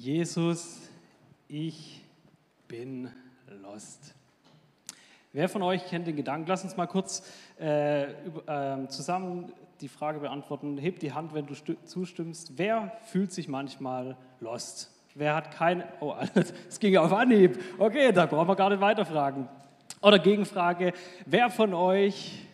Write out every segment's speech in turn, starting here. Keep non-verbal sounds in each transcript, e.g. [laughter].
Jesus, ich bin lost. Wer von euch kennt den Gedanken? Lass uns mal kurz äh, äh, zusammen die Frage beantworten. Heb die Hand, wenn du zustimmst. Wer fühlt sich manchmal lost? Wer hat kein. Oh, [laughs] es ging auf Anhieb. Okay, da brauchen wir gar nicht weiterfragen. Oder Gegenfrage: Wer von euch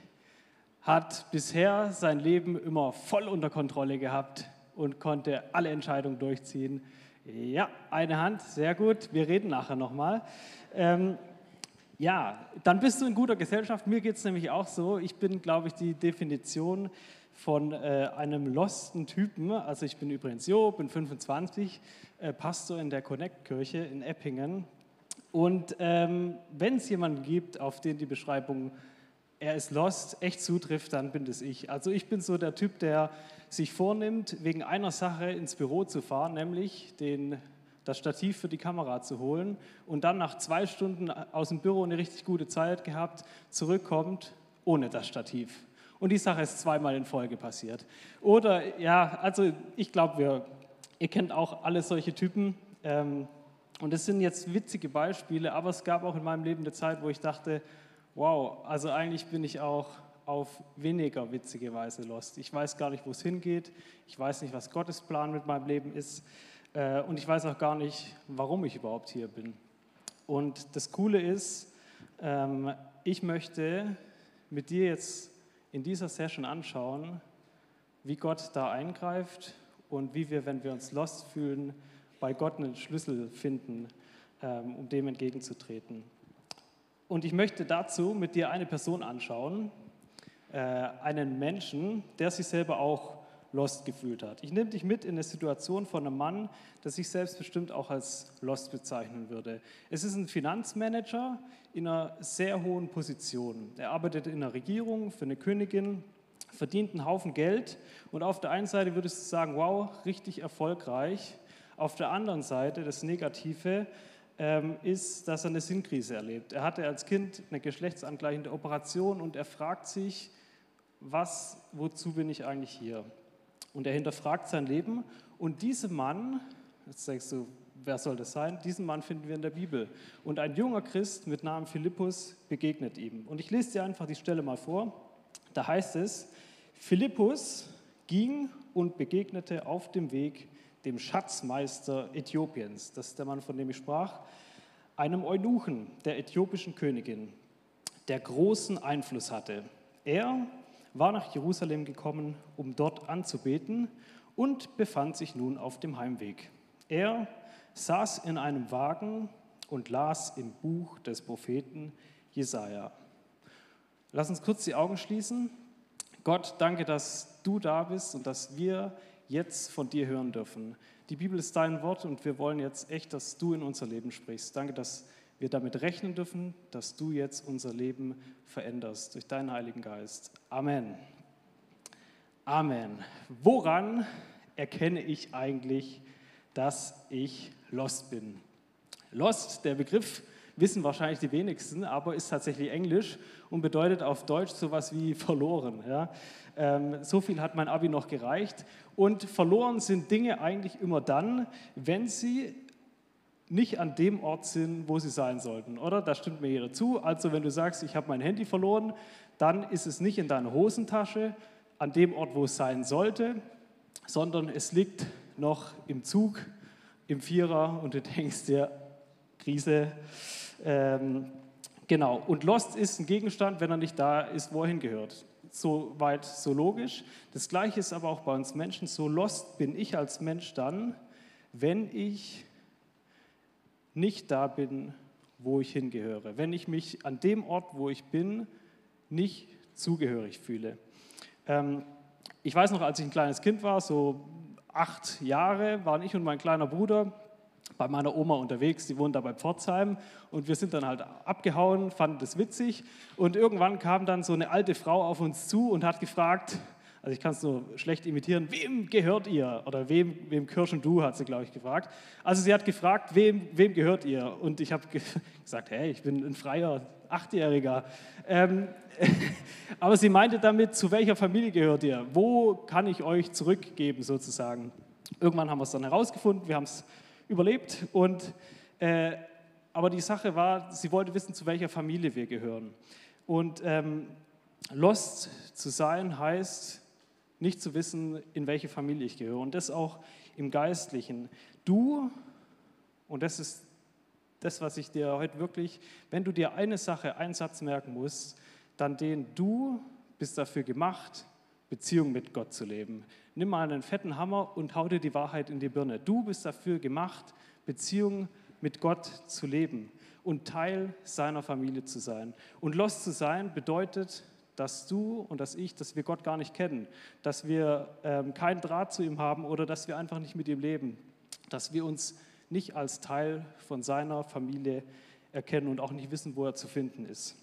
hat bisher sein Leben immer voll unter Kontrolle gehabt und konnte alle Entscheidungen durchziehen? Ja, eine Hand, sehr gut. Wir reden nachher nochmal. Ähm, ja, dann bist du in guter Gesellschaft. Mir geht es nämlich auch so. Ich bin, glaube ich, die Definition von äh, einem losten Typen. Also ich bin übrigens Jo, bin 25, äh, Pastor in der Connect-Kirche in Eppingen. Und ähm, wenn es jemanden gibt, auf den die Beschreibung er ist lost, echt zutrifft, dann bin das ich. Also ich bin so der Typ, der sich vornimmt, wegen einer Sache ins Büro zu fahren, nämlich den, das Stativ für die Kamera zu holen und dann nach zwei Stunden aus dem Büro eine richtig gute Zeit gehabt, zurückkommt ohne das Stativ. Und die Sache ist zweimal in Folge passiert. Oder ja, also ich glaube, ihr kennt auch alle solche Typen. Ähm, und es sind jetzt witzige Beispiele, aber es gab auch in meinem Leben eine Zeit, wo ich dachte, wow, also eigentlich bin ich auch auf weniger witzige Weise lost. Ich weiß gar nicht, wo es hingeht. Ich weiß nicht, was Gottes Plan mit meinem Leben ist. Äh, und ich weiß auch gar nicht, warum ich überhaupt hier bin. Und das Coole ist, ähm, ich möchte mit dir jetzt in dieser Session anschauen, wie Gott da eingreift und wie wir, wenn wir uns lost fühlen, bei Gott einen Schlüssel finden, ähm, um dem entgegenzutreten. Und ich möchte dazu mit dir eine Person anschauen, äh, einen Menschen, der sich selber auch lost gefühlt hat. Ich nehme dich mit in eine Situation von einem Mann, der sich selbst bestimmt auch als lost bezeichnen würde. Es ist ein Finanzmanager in einer sehr hohen Position. Er arbeitet in der Regierung für eine Königin, verdient einen Haufen Geld und auf der einen Seite würdest du sagen, wow, richtig erfolgreich. Auf der anderen Seite das Negative, ist, dass er eine Sinnkrise erlebt. Er hatte als Kind eine geschlechtsangleichende Operation und er fragt sich, was, wozu bin ich eigentlich hier? Und er hinterfragt sein Leben. Und diesem Mann, jetzt denkst du, wer soll das sein? Diesen Mann finden wir in der Bibel. Und ein junger Christ mit Namen Philippus begegnet ihm. Und ich lese dir einfach die Stelle mal vor. Da heißt es, Philippus ging und begegnete auf dem Weg dem Schatzmeister Äthiopiens, das ist der Mann, von dem ich sprach, einem Eunuchen der äthiopischen Königin, der großen Einfluss hatte. Er war nach Jerusalem gekommen, um dort anzubeten und befand sich nun auf dem Heimweg. Er saß in einem Wagen und las im Buch des Propheten Jesaja. Lass uns kurz die Augen schließen. Gott, danke, dass du da bist und dass wir jetzt von dir hören dürfen. Die Bibel ist dein Wort und wir wollen jetzt echt, dass du in unser Leben sprichst. Danke, dass wir damit rechnen dürfen, dass du jetzt unser Leben veränderst durch deinen Heiligen Geist. Amen. Amen. Woran erkenne ich eigentlich, dass ich lost bin? Lost, der Begriff, wissen wahrscheinlich die wenigsten, aber ist tatsächlich Englisch und bedeutet auf Deutsch sowas wie verloren. Ja? Ähm, so viel hat mein Abi noch gereicht. Und verloren sind Dinge eigentlich immer dann, wenn sie nicht an dem Ort sind, wo sie sein sollten, oder? Da stimmt mir jeder zu. Also wenn du sagst, ich habe mein Handy verloren, dann ist es nicht in deiner Hosentasche, an dem Ort, wo es sein sollte, sondern es liegt noch im Zug, im Vierer und du [laughs] denkst dir, Krise. Ähm, genau, und Lost ist ein Gegenstand, wenn er nicht da ist, wo er hingehört so weit, so logisch. Das Gleiche ist aber auch bei uns Menschen. So lost bin ich als Mensch dann, wenn ich nicht da bin, wo ich hingehöre. Wenn ich mich an dem Ort, wo ich bin, nicht zugehörig fühle. Ähm, ich weiß noch, als ich ein kleines Kind war, so acht Jahre, waren ich und mein kleiner Bruder bei meiner Oma unterwegs, die wohnt da bei Pforzheim und wir sind dann halt abgehauen, fanden das witzig und irgendwann kam dann so eine alte Frau auf uns zu und hat gefragt, also ich kann es nur schlecht imitieren, wem gehört ihr? Oder wem, wem Kirschen du, hat sie, glaube ich, gefragt. Also sie hat gefragt, wem, wem gehört ihr? Und ich habe [laughs] gesagt, hey, ich bin ein freier Achtjähriger. Ähm, [laughs] aber sie meinte damit, zu welcher Familie gehört ihr? Wo kann ich euch zurückgeben, sozusagen? Irgendwann haben wir es dann herausgefunden, wir haben es überlebt. Und, äh, aber die Sache war, sie wollte wissen, zu welcher Familie wir gehören. Und ähm, lost zu sein heißt, nicht zu wissen, in welche Familie ich gehöre. Und das auch im Geistlichen. Du, und das ist das, was ich dir heute wirklich, wenn du dir eine Sache, einen Satz merken musst, dann den du bist dafür gemacht, Beziehung mit Gott zu leben. Nimm mal einen fetten Hammer und hau dir die Wahrheit in die Birne. Du bist dafür gemacht, Beziehung mit Gott zu leben und Teil seiner Familie zu sein. Und los zu sein bedeutet, dass du und dass ich, dass wir Gott gar nicht kennen, dass wir ähm, keinen Draht zu ihm haben oder dass wir einfach nicht mit ihm leben, dass wir uns nicht als Teil von seiner Familie erkennen und auch nicht wissen, wo er zu finden ist.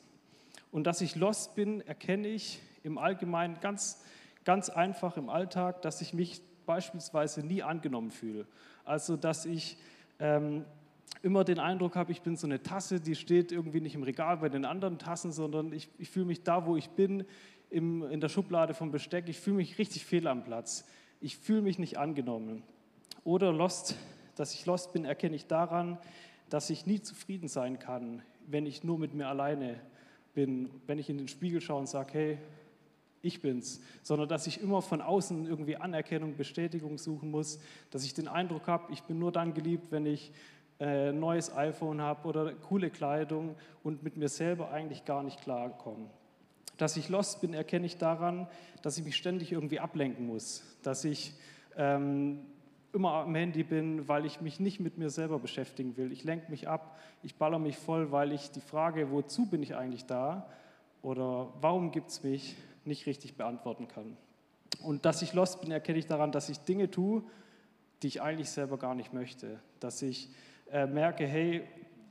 Und dass ich lost bin, erkenne ich im Allgemeinen ganz, ganz einfach im Alltag, dass ich mich beispielsweise nie angenommen fühle. Also dass ich ähm, immer den Eindruck habe, ich bin so eine Tasse, die steht irgendwie nicht im Regal bei den anderen Tassen, sondern ich, ich fühle mich da, wo ich bin, im, in der Schublade vom Besteck, ich fühle mich richtig fehl am Platz. Ich fühle mich nicht angenommen. Oder lost, dass ich lost bin, erkenne ich daran, dass ich nie zufrieden sein kann, wenn ich nur mit mir alleine bin, wenn ich in den Spiegel schaue und sage, hey, ich bin's, sondern dass ich immer von außen irgendwie Anerkennung, Bestätigung suchen muss, dass ich den Eindruck habe, ich bin nur dann geliebt, wenn ich ein äh, neues iPhone habe oder coole Kleidung und mit mir selber eigentlich gar nicht klarkomme. Dass ich lost bin, erkenne ich daran, dass ich mich ständig irgendwie ablenken muss, dass ich ähm, immer am Handy bin, weil ich mich nicht mit mir selber beschäftigen will. Ich lenke mich ab, ich baller mich voll, weil ich die Frage, wozu bin ich eigentlich da oder warum gibt es mich, nicht richtig beantworten kann. Und dass ich lost bin, erkenne ich daran, dass ich Dinge tue, die ich eigentlich selber gar nicht möchte. Dass ich äh, merke, hey,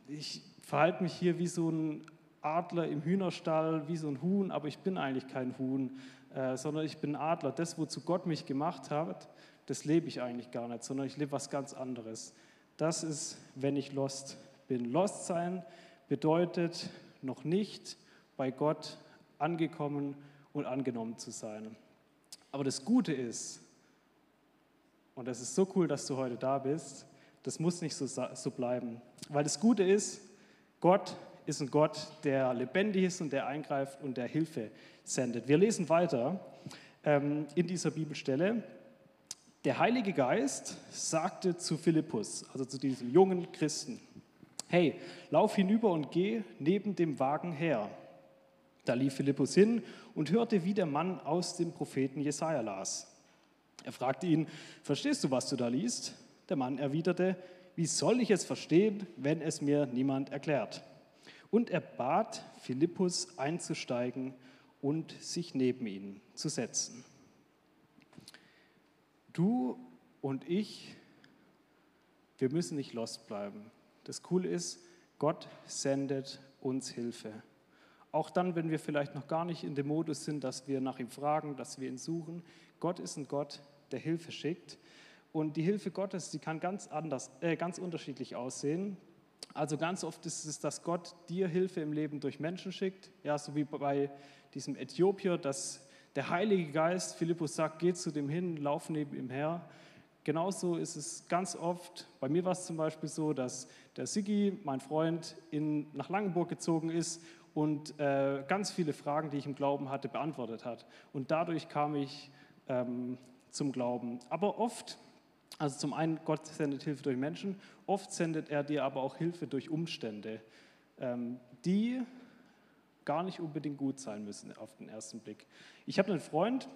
ich verhalte mich hier wie so ein Adler im Hühnerstall, wie so ein Huhn, aber ich bin eigentlich kein Huhn, äh, sondern ich bin Adler. Das, wozu Gott mich gemacht hat, das lebe ich eigentlich gar nicht, sondern ich lebe was ganz anderes. Das ist, wenn ich lost bin. Lost sein bedeutet noch nicht bei Gott angekommen und angenommen zu sein. Aber das Gute ist, und das ist so cool, dass du heute da bist, das muss nicht so, so bleiben. Weil das Gute ist, Gott ist ein Gott, der lebendig ist und der eingreift und der Hilfe sendet. Wir lesen weiter ähm, in dieser Bibelstelle. Der Heilige Geist sagte zu Philippus, also zu diesem jungen Christen, hey, lauf hinüber und geh neben dem Wagen her. Da lief Philippus hin und hörte, wie der Mann aus dem Propheten Jesaja las. Er fragte ihn: Verstehst du, was du da liest? Der Mann erwiderte: Wie soll ich es verstehen, wenn es mir niemand erklärt? Und er bat Philippus einzusteigen und sich neben ihn zu setzen. Du und ich, wir müssen nicht lost bleiben. Das Coole ist, Gott sendet uns Hilfe. Auch dann, wenn wir vielleicht noch gar nicht in dem Modus sind, dass wir nach ihm fragen, dass wir ihn suchen. Gott ist ein Gott, der Hilfe schickt. Und die Hilfe Gottes, die kann ganz anders, äh, ganz unterschiedlich aussehen. Also ganz oft ist es, dass Gott dir Hilfe im Leben durch Menschen schickt. Ja, so wie bei diesem Äthiopier, dass der Heilige Geist, Philippus sagt, geht zu dem hin, lauf neben ihm her. Genauso ist es ganz oft, bei mir war es zum Beispiel so, dass der Sigi, mein Freund, in, nach Langenburg gezogen ist und äh, ganz viele Fragen, die ich im Glauben hatte, beantwortet hat. Und dadurch kam ich ähm, zum Glauben. Aber oft, also zum einen, Gott sendet Hilfe durch Menschen, oft sendet er dir aber auch Hilfe durch Umstände, ähm, die gar nicht unbedingt gut sein müssen auf den ersten Blick. Ich habe einen Freund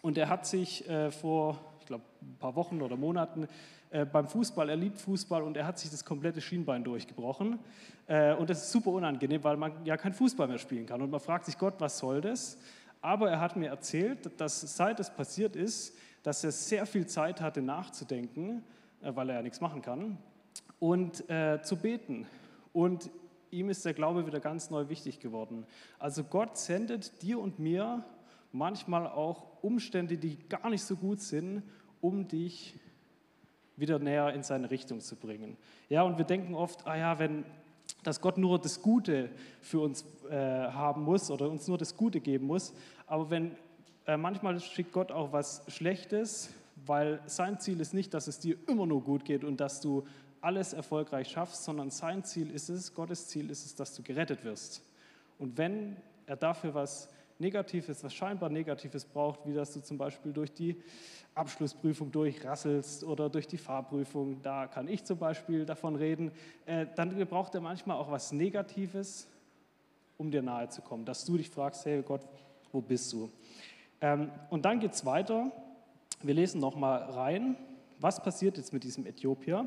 und der hat sich äh, vor, ich glaube, ein paar Wochen oder Monaten äh, beim Fußball, er liebt Fußball und er hat sich das komplette Schienbein durchgebrochen. Äh, und das ist super unangenehm, weil man ja kein Fußball mehr spielen kann. Und man fragt sich, Gott, was soll das? Aber er hat mir erzählt, dass seit es passiert ist, dass er sehr viel Zeit hatte nachzudenken, äh, weil er ja nichts machen kann, und äh, zu beten. Und ihm ist der Glaube wieder ganz neu wichtig geworden. Also Gott sendet dir und mir manchmal auch Umstände, die gar nicht so gut sind, um dich wieder näher in seine Richtung zu bringen. Ja, und wir denken oft, ah ja, wenn dass Gott nur das Gute für uns äh, haben muss oder uns nur das Gute geben muss, aber wenn äh, manchmal schickt Gott auch was Schlechtes, weil sein Ziel ist nicht, dass es dir immer nur gut geht und dass du alles erfolgreich schaffst, sondern sein Ziel ist es, Gottes Ziel ist es, dass du gerettet wirst. Und wenn er dafür was Negatives, was scheinbar Negatives braucht, wie dass du zum Beispiel durch die Abschlussprüfung durchrasselst oder durch die Fahrprüfung, da kann ich zum Beispiel davon reden, äh, dann braucht er manchmal auch was Negatives, um dir nahe zu kommen, dass du dich fragst, hey Gott, wo bist du? Ähm, und dann geht es weiter. Wir lesen nochmal rein, was passiert jetzt mit diesem Äthiopier.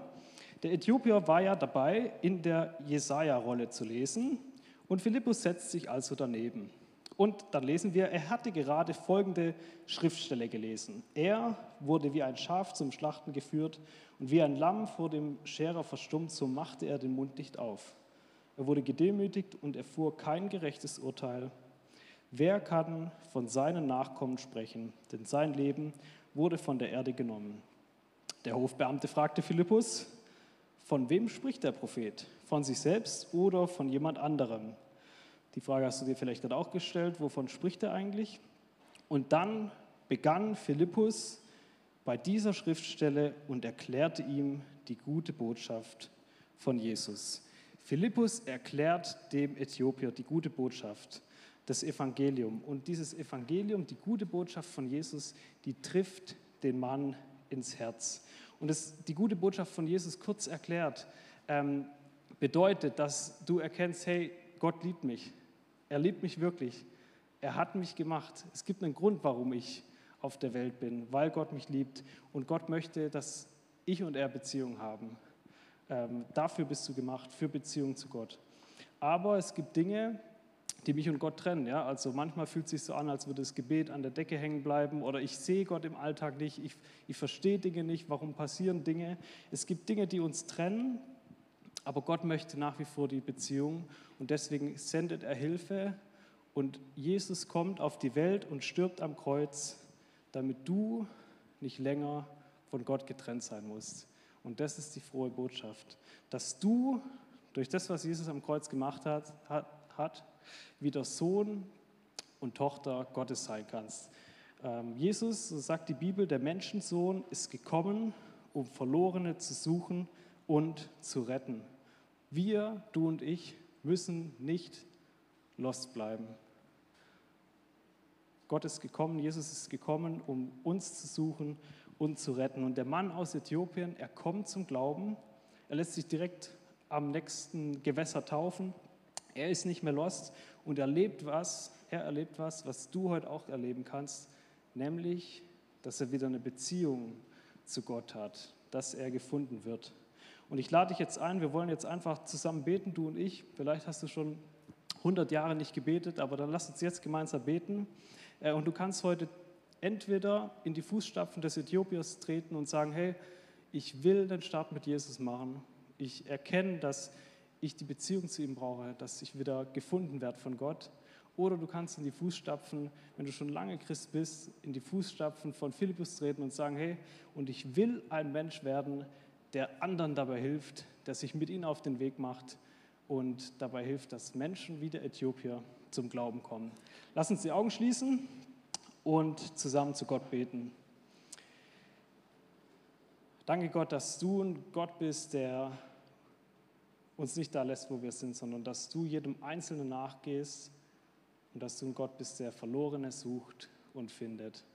Der Äthiopier war ja dabei, in der Jesaja-Rolle zu lesen und Philippus setzt sich also daneben. Und dann lesen wir, er hatte gerade folgende Schriftstelle gelesen. Er wurde wie ein Schaf zum Schlachten geführt und wie ein Lamm vor dem Scherer verstummt, so machte er den Mund nicht auf. Er wurde gedemütigt und erfuhr kein gerechtes Urteil. Wer kann von seinen Nachkommen sprechen? Denn sein Leben wurde von der Erde genommen. Der Hofbeamte fragte Philippus, von wem spricht der Prophet? Von sich selbst oder von jemand anderem? Die Frage hast du dir vielleicht gerade auch gestellt, wovon spricht er eigentlich? Und dann begann Philippus bei dieser Schriftstelle und erklärte ihm die gute Botschaft von Jesus. Philippus erklärt dem Äthiopier die gute Botschaft, das Evangelium. Und dieses Evangelium, die gute Botschaft von Jesus, die trifft den Mann ins Herz. Und das, die gute Botschaft von Jesus kurz erklärt, ähm, bedeutet, dass du erkennst, hey, Gott liebt mich. Er liebt mich wirklich. Er hat mich gemacht. Es gibt einen Grund, warum ich auf der Welt bin, weil Gott mich liebt. Und Gott möchte, dass ich und er Beziehung haben. Ähm, dafür bist du gemacht, für Beziehung zu Gott. Aber es gibt Dinge, die mich und Gott trennen. Ja? Also manchmal fühlt es sich so an, als würde das Gebet an der Decke hängen bleiben oder ich sehe Gott im Alltag nicht, ich, ich verstehe Dinge nicht, warum passieren Dinge. Es gibt Dinge, die uns trennen, aber Gott möchte nach wie vor die Beziehung und deswegen sendet er Hilfe und Jesus kommt auf die Welt und stirbt am Kreuz, damit du nicht länger von Gott getrennt sein musst. Und das ist die frohe Botschaft, dass du durch das, was Jesus am Kreuz gemacht hat, hat, hat wieder Sohn und Tochter Gottes sein kannst. Ähm, Jesus, so sagt die Bibel, der Menschensohn ist gekommen, um Verlorene zu suchen und zu retten. Wir, du und ich, müssen nicht lost bleiben. Gott ist gekommen, Jesus ist gekommen, um uns zu suchen und zu retten. Und der Mann aus Äthiopien, er kommt zum Glauben, er lässt sich direkt am nächsten Gewässer taufen, er ist nicht mehr lost und erlebt was, er erlebt was, was du heute auch erleben kannst, nämlich, dass er wieder eine Beziehung zu Gott hat, dass er gefunden wird. Und ich lade dich jetzt ein, wir wollen jetzt einfach zusammen beten, du und ich. Vielleicht hast du schon 100 Jahre nicht gebetet, aber dann lass uns jetzt gemeinsam beten. Äh, und du kannst heute entweder in die Fußstapfen des Äthiopiers treten und sagen, hey, ich will den Start mit Jesus machen. Ich erkenne, dass ich die Beziehung zu ihm brauche, dass ich wieder gefunden werde von Gott. Oder du kannst in die Fußstapfen, wenn du schon lange Christ bist, in die Fußstapfen von Philippus treten und sagen, hey, und ich will ein Mensch werden, der anderen dabei hilft, der sich mit ihnen auf den Weg macht und dabei hilft, dass Menschen wie der Äthiopier zum Glauben kommen. Lass uns die Augen schließen und zusammen zu Gott beten. Danke Gott, dass du ein Gott bist, der uns nicht da lässt, wo wir sind, sondern dass du jedem Einzelnen nachgehst und dass du ein Gott bist, der Verlorene sucht und findet.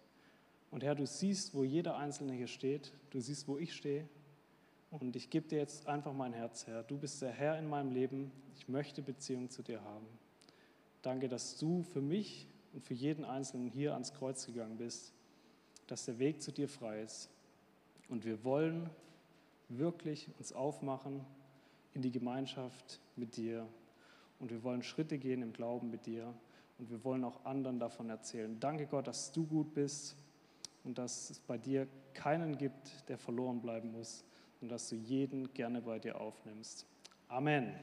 Und Herr, du siehst, wo jeder Einzelne hier steht, du siehst, wo ich stehe und ich gebe dir jetzt einfach mein Herz, Herr. Du bist der Herr in meinem Leben. Ich möchte Beziehung zu dir haben. Danke, dass du für mich und für jeden Einzelnen hier ans Kreuz gegangen bist, dass der Weg zu dir frei ist. Und wir wollen wirklich uns aufmachen in die Gemeinschaft mit dir. Und wir wollen Schritte gehen im Glauben mit dir. Und wir wollen auch anderen davon erzählen. Danke Gott, dass du gut bist und dass es bei dir keinen gibt, der verloren bleiben muss und dass du jeden gerne bei dir aufnimmst. Amen.